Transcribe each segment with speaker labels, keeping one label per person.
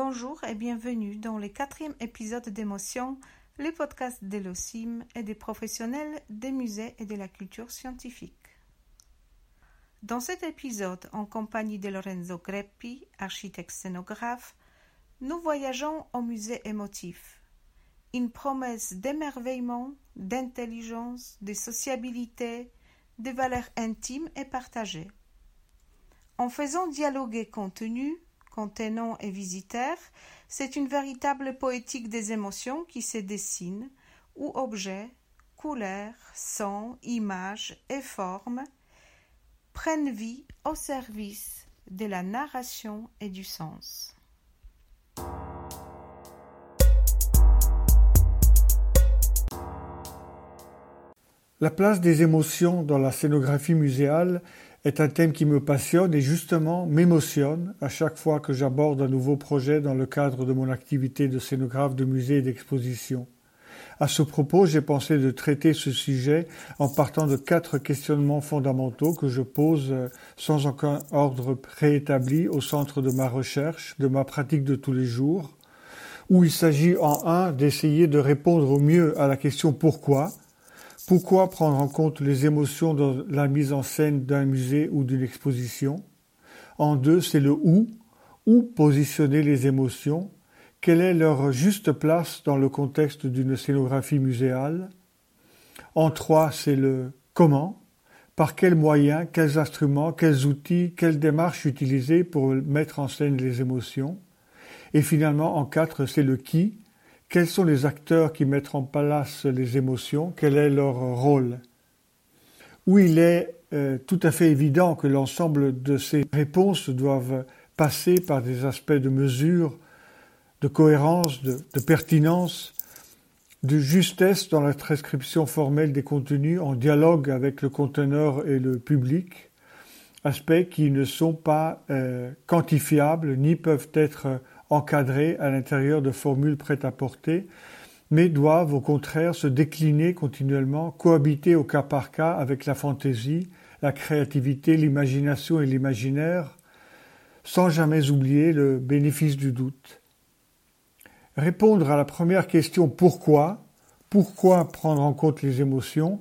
Speaker 1: Bonjour et bienvenue dans le quatrième épisode d'Émotion, le podcast de l'OCIM et des professionnels des musées et de la culture scientifique. Dans cet épisode, en compagnie de Lorenzo Greppi, architecte scénographe, nous voyageons au musée émotif. Une promesse d'émerveillement, d'intelligence, de sociabilité, de valeurs intimes et partagées. En faisant dialoguer contenu, contenant et visiteurs, c'est une véritable poétique des émotions qui se dessine, où objets, couleurs, sons, images et formes prennent vie au service de la narration et du sens.
Speaker 2: La place des émotions dans la scénographie muséale est un thème qui me passionne et justement m'émotionne à chaque fois que j'aborde un nouveau projet dans le cadre de mon activité de scénographe de musée et d'exposition. À ce propos, j'ai pensé de traiter ce sujet en partant de quatre questionnements fondamentaux que je pose euh, sans aucun ordre préétabli au centre de ma recherche, de ma pratique de tous les jours, où il s'agit en un d'essayer de répondre au mieux à la question pourquoi, pourquoi prendre en compte les émotions dans la mise en scène d'un musée ou d'une exposition? En deux, c'est le où. Où positionner les émotions? Quelle est leur juste place dans le contexte d'une scénographie muséale? En trois, c'est le comment. Par quels moyens, quels instruments, quels outils, quelles démarches utiliser pour mettre en scène les émotions? Et finalement, en quatre, c'est le qui quels sont les acteurs qui mettent en place les émotions? Quel est leur rôle? Où il est euh, tout à fait évident que l'ensemble de ces réponses doivent passer par des aspects de mesure, de cohérence, de, pertinence, de justesse dans la transcription formelle des contenus en dialogue avec le conteneur et le public, aspects qui ne sont pas euh, quantifiables ni peuvent être encadrés à l'intérieur de formules prêtes à porter, mais doivent au contraire se décliner continuellement, cohabiter au cas par cas avec la fantaisie, la créativité, l'imagination et l'imaginaire, sans jamais oublier le bénéfice du doute. Répondre à la première question pourquoi, pourquoi prendre en compte les émotions,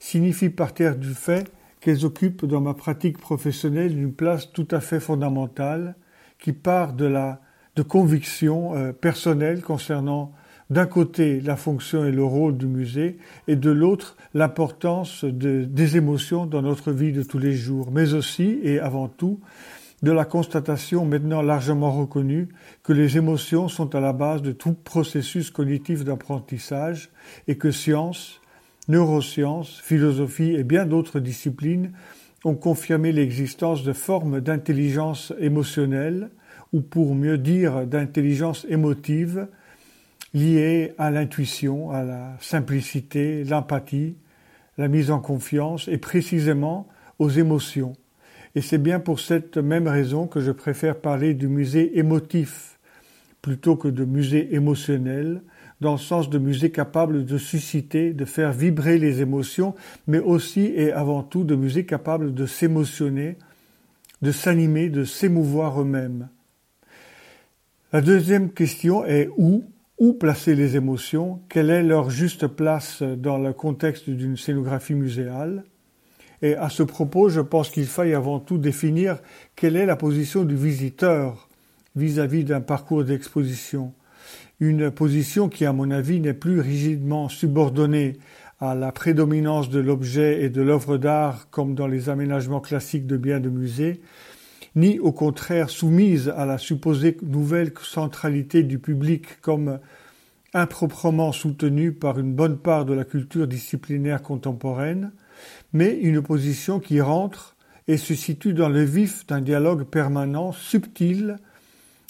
Speaker 2: signifie partir du fait qu'elles occupent dans ma pratique professionnelle une place tout à fait fondamentale qui part de la de conviction euh, personnelle concernant d'un côté la fonction et le rôle du musée et de l'autre l'importance des émotions dans notre vie de tous les jours, mais aussi et avant tout de la constatation maintenant largement reconnue que les émotions sont à la base de tout processus cognitif d'apprentissage et que science, neurosciences, philosophie et bien d'autres disciplines ont confirmé l'existence de formes d'intelligence émotionnelle ou pour mieux dire d'intelligence émotive liée à l'intuition, à la simplicité, l'empathie, la mise en confiance et précisément aux émotions. Et c'est bien pour cette même raison que je préfère parler du musée émotif plutôt que de musée émotionnel, dans le sens de musée capable de susciter, de faire vibrer les émotions, mais aussi et avant tout de musée capable de s'émotionner, de s'animer, de s'émouvoir eux-mêmes. La deuxième question est où placer les émotions? Quelle est leur juste place dans le contexte d'une scénographie muséale? Et à ce propos, je pense qu'il faille avant tout définir quelle est la position du visiteur vis-à-vis d'un parcours d'exposition. Une position qui, à mon avis, n'est plus rigidement subordonnée à la prédominance de l'objet et de l'œuvre d'art comme dans les aménagements classiques de biens de musée, ni au contraire soumise à la supposée nouvelle centralité du public comme improprement soutenue par une bonne part de la culture disciplinaire contemporaine, mais une position qui rentre et se situe dans le vif d'un dialogue permanent, subtil,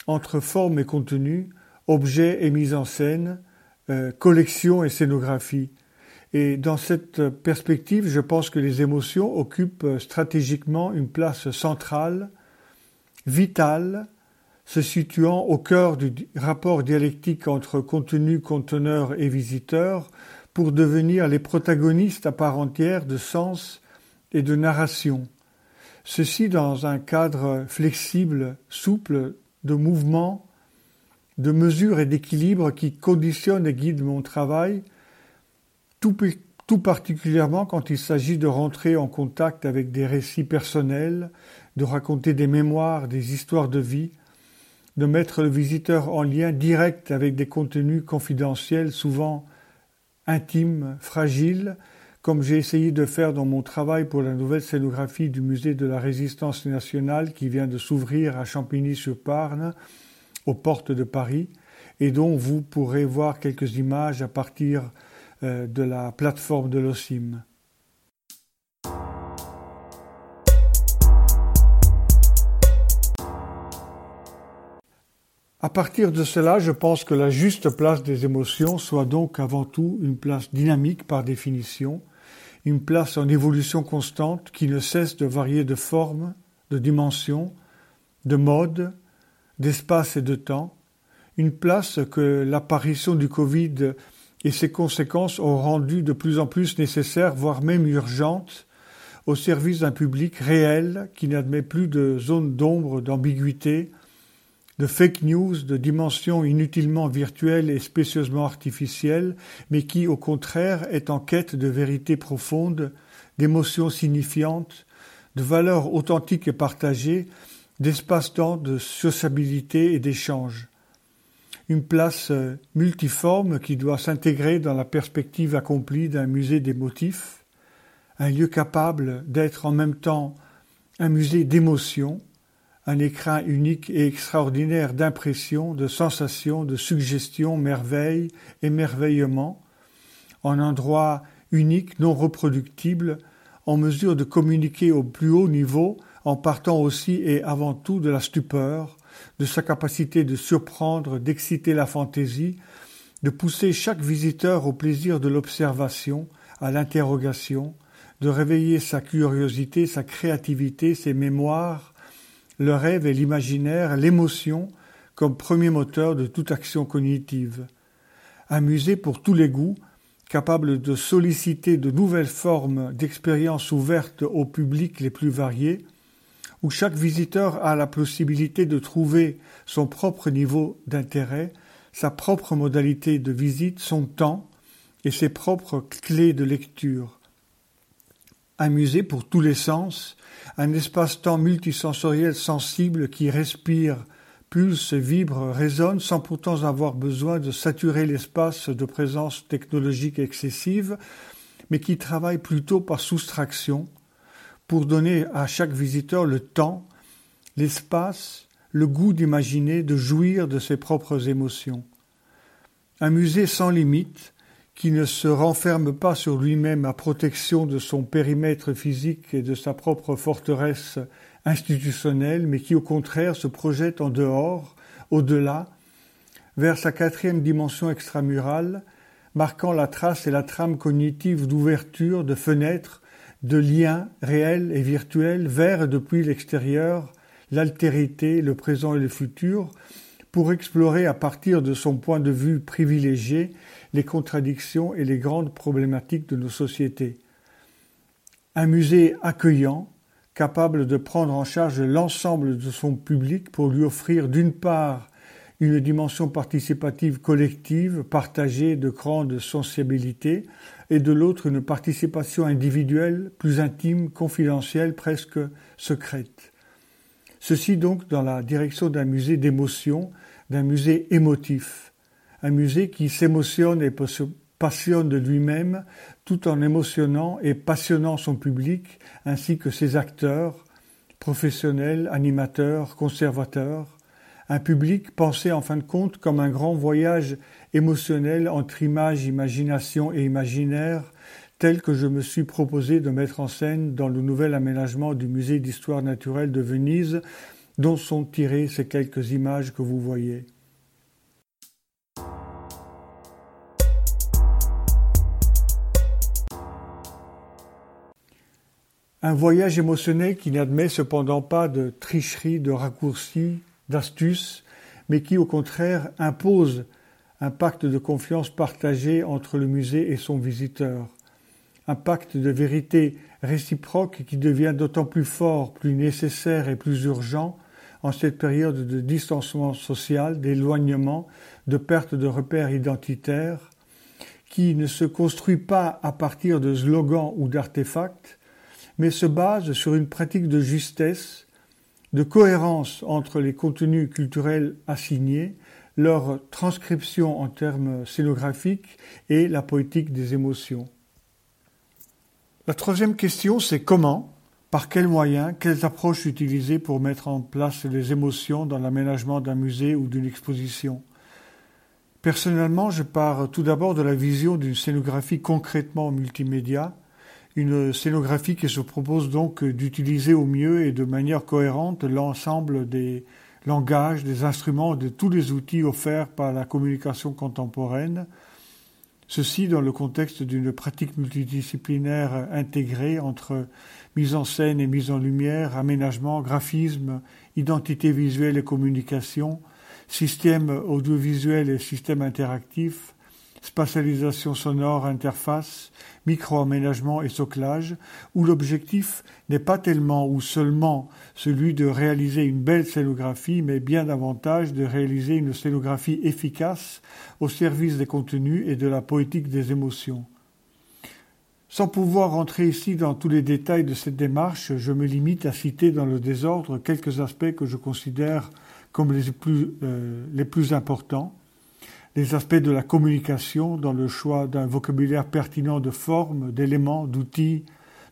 Speaker 2: entre forme et contenu, objet et mise en scène, euh, collection et scénographie. Et dans cette perspective, je pense que les émotions occupent stratégiquement une place centrale vital, se situant au cœur du rapport dialectique entre contenu, conteneur et visiteur, pour devenir les protagonistes à part entière de sens et de narration. Ceci dans un cadre flexible, souple, de mouvement, de mesure et d'équilibre qui conditionnent et guident mon travail, tout, tout particulièrement quand il s'agit de rentrer en contact avec des récits personnels, de raconter des mémoires, des histoires de vie, de mettre le visiteur en lien direct avec des contenus confidentiels, souvent intimes, fragiles, comme j'ai essayé de faire dans mon travail pour la nouvelle scénographie du musée de la résistance nationale qui vient de s'ouvrir à Champigny-sur-Parne, aux portes de Paris, et dont vous pourrez voir quelques images à partir euh, de la plateforme de l'OSIM. À partir de cela, je pense que la juste place des émotions soit donc avant tout une place dynamique par définition, une place en évolution constante qui ne cesse de varier de forme, de dimension, de mode, d'espace et de temps, une place que l'apparition du Covid et ses conséquences ont rendue de plus en plus nécessaire, voire même urgente, au service d'un public réel qui n'admet plus de zones d'ombre, d'ambiguïté, de fake news de dimension inutilement virtuelle et spécieusement artificielle, mais qui, au contraire, est en quête de vérité profonde, d'émotions signifiantes, de valeurs authentiques et partagées, d'espace-temps de sociabilité et d'échange. Une place euh, multiforme qui doit s'intégrer dans la perspective accomplie d'un musée des motifs, un lieu capable d'être en même temps un musée d'émotions, un écrin unique et extraordinaire d'impressions, de sensations, de suggestions, merveilles, émerveillement, en un endroit unique, non reproductible, en mesure de communiquer au plus haut niveau, en partant aussi et avant tout de la stupeur, de sa capacité de surprendre, d'exciter la fantaisie, de pousser chaque visiteur au plaisir de l'observation, à l'interrogation, de réveiller sa curiosité, sa créativité, ses mémoires, le rêve et l'imaginaire, l'émotion comme premier moteur de toute action cognitive. Un musée pour tous les goûts, capable de solliciter de nouvelles formes d'expériences ouvertes aux publics les plus variés, où chaque visiteur a la possibilité de trouver son propre niveau d'intérêt, sa propre modalité de visite, son temps et ses propres clés de lecture. Un musée pour tous les sens, un espace-temps multisensoriel sensible qui respire, pulse, vibre, résonne sans pourtant avoir besoin de saturer l'espace de présence technologique excessive, mais qui travaille plutôt par soustraction pour donner à chaque visiteur le temps, l'espace, le goût d'imaginer, de jouir de ses propres émotions. Un musée sans limite, qui ne se renferme pas sur lui-même à protection de son périmètre physique et de sa propre forteresse institutionnelle, mais qui au contraire se projette en dehors, au-delà, vers sa quatrième dimension extramurale, marquant la trace et la trame cognitive d'ouverture, de fenêtres, de liens réels et virtuels vers et depuis l'extérieur, l'altérité, le présent et le futur, pour explorer à partir de son point de vue privilégié les contradictions et les grandes problématiques de nos sociétés. Un musée accueillant, capable de prendre en charge l'ensemble de son public pour lui offrir d'une part une dimension participative collective, partagée de grande sensibilité, et de l'autre une participation individuelle, plus intime, confidentielle, presque secrète. Ceci donc dans la direction d'un musée d'émotion, d'un musée émotif, un musée qui s'émotionne et se passionne de lui-même tout en émotionnant et passionnant son public ainsi que ses acteurs, professionnels, animateurs, conservateurs, un public pensé en fin de compte comme un grand voyage émotionnel entre image, imagination et imaginaire, tel que je me suis proposé de mettre en scène dans le nouvel aménagement du musée d'histoire naturelle de Venise, dont sont tirées ces quelques images que vous voyez. Un voyage émotionnel qui n'admet cependant pas de tricherie, de raccourcis, d'astuces, mais qui au contraire impose un pacte de confiance partagé entre le musée et son visiteur, un pacte de vérité réciproque qui devient d'autant plus fort, plus nécessaire et plus urgent en cette période de distancement social, d'éloignement, de perte de repères identitaires, qui ne se construit pas à partir de slogans ou d'artefacts, mais se base sur une pratique de justesse, de cohérence entre les contenus culturels assignés, leur transcription en termes scénographiques et la poétique des émotions. La troisième question, c'est comment, par quels moyens, quelles approches utiliser pour mettre en place les émotions dans l'aménagement d'un musée ou d'une exposition? Personnellement, je pars tout d'abord de la vision d'une scénographie concrètement multimédia, une scénographie qui se propose donc d'utiliser au mieux et de manière cohérente l'ensemble des langages, des instruments, de tous les outils offerts par la communication contemporaine, ceci dans le contexte d'une pratique multidisciplinaire intégrée entre mise en scène et mise en lumière, aménagement, graphisme, identité visuelle et communication, système audiovisuel et système interactif, spatialisation sonore, interface, micro-aménagement et soclage, où l'objectif n'est pas tellement ou seulement celui de réaliser une belle scénographie, mais bien davantage de réaliser une scénographie efficace au service des contenus et de la poétique des émotions. Sans pouvoir rentrer ici dans tous les détails de cette démarche, je me limite à citer dans le désordre quelques aspects que je considère comme les plus, euh, les plus importants, les aspects de la communication dans le choix d'un vocabulaire pertinent de formes, d'éléments, d'outils,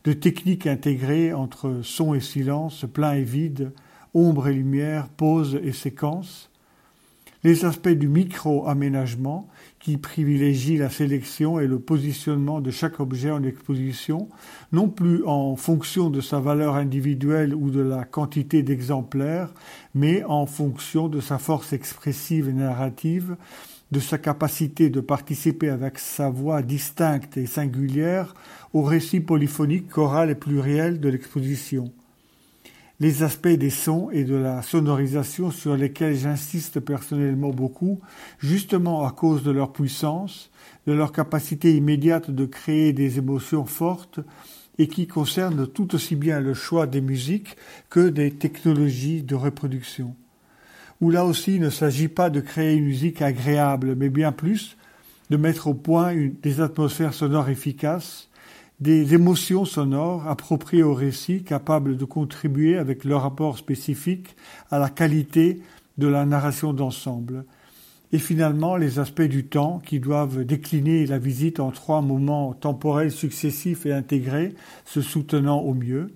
Speaker 2: de techniques intégrées entre son et silence, plein et vide, ombre et lumière, pause et séquence, les aspects du micro-aménagement qui privilégie la sélection et le positionnement de chaque objet en exposition, non plus en fonction de sa valeur individuelle ou de la quantité d'exemplaires, mais en fonction de sa force expressive et narrative, de sa capacité de participer avec sa voix distincte et singulière au récit polyphonique, choral et pluriel de l'exposition les aspects des sons et de la sonorisation sur lesquels j'insiste personnellement beaucoup, justement à cause de leur puissance, de leur capacité immédiate de créer des émotions fortes et qui concernent tout aussi bien le choix des musiques que des technologies de reproduction. Où là aussi il ne s'agit pas de créer une musique agréable, mais bien plus de mettre au point des atmosphères sonores efficaces, des émotions sonores appropriées au récit, capables de contribuer avec leur rapport spécifique à la qualité de la narration d'ensemble. Et finalement, les aspects du temps qui doivent décliner la visite en trois moments temporels successifs et intégrés, se soutenant au mieux.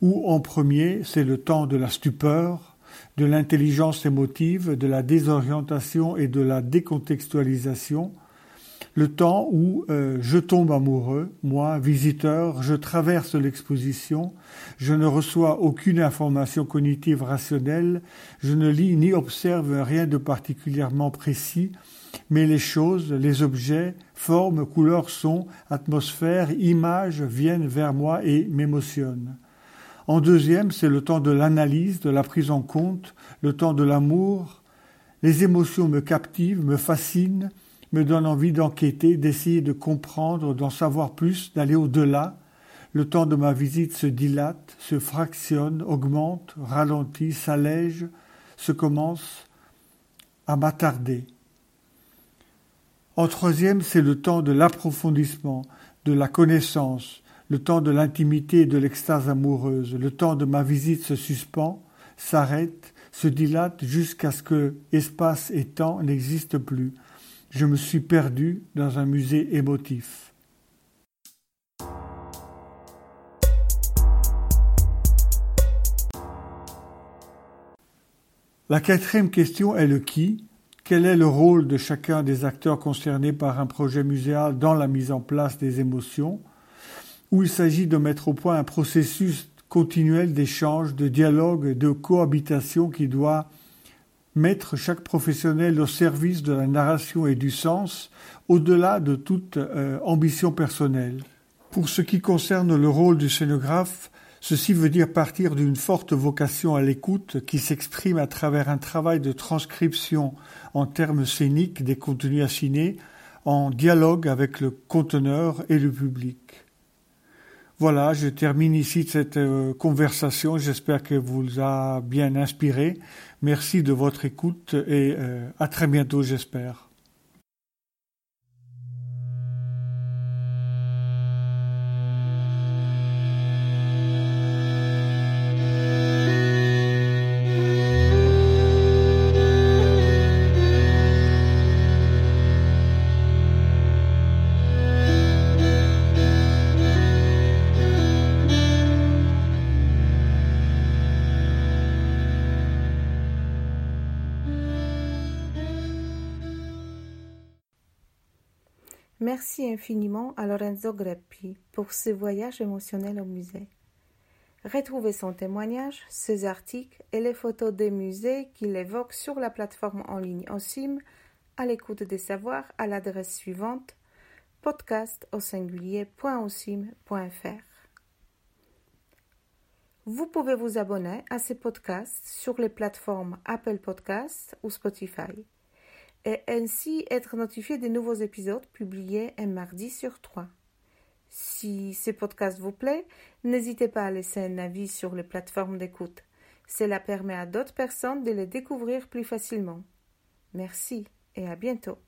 Speaker 2: Ou en premier, c'est le temps de la stupeur, de l'intelligence émotive, de la désorientation et de la décontextualisation, le temps où euh, je tombe amoureux, moi, visiteur, je traverse l'exposition, je ne reçois aucune information cognitive rationnelle, je ne lis ni observe rien de particulièrement précis, mais les choses, les objets, formes, couleurs, sons, atmosphères, images viennent vers moi et m'émotionnent. En deuxième, c'est le temps de l'analyse, de la prise en compte, le temps de l'amour. Les émotions me captivent, me fascinent, me donne envie d'enquêter, d'essayer de comprendre, d'en savoir plus, d'aller au-delà. Le temps de ma visite se dilate, se fractionne, augmente, ralentit, s'allège, se commence à m'attarder. En troisième, c'est le temps de l'approfondissement, de la connaissance, le temps de l'intimité et de l'extase amoureuse. Le temps de ma visite se suspend, s'arrête, se dilate jusqu'à ce que espace et temps n'existent plus je me suis perdu dans un musée émotif. La quatrième question est le qui. Quel est le rôle de chacun des acteurs concernés par un projet muséal dans la mise en place des émotions, où il s'agit de mettre au point un processus continuel d'échange, de dialogue, de cohabitation qui doit mettre chaque professionnel au service de la narration et du sens, au-delà de toute euh, ambition personnelle. Pour ce qui concerne le rôle du scénographe, ceci veut dire partir d'une forte vocation à l'écoute qui s'exprime à travers un travail de transcription en termes scéniques des contenus assignés, en dialogue avec le conteneur et le public. Voilà, je termine ici cette euh, conversation. J'espère que vous a bien inspiré. Merci de votre écoute et euh, à très bientôt, j'espère.
Speaker 1: Merci infiniment à Lorenzo Greppi pour ce voyage émotionnel au musée. Retrouvez son témoignage, ses articles et les photos des musées qu'il évoque sur la plateforme en ligne OSIM à l'écoute des savoirs à l'adresse suivante podcast. Vous pouvez vous abonner à ces podcasts sur les plateformes Apple Podcasts ou Spotify et ainsi être notifié des nouveaux épisodes publiés un mardi sur trois. Si ce podcast vous plaît, n'hésitez pas à laisser un avis sur les plateformes d'écoute. Cela permet à d'autres personnes de les découvrir plus facilement. Merci et à bientôt.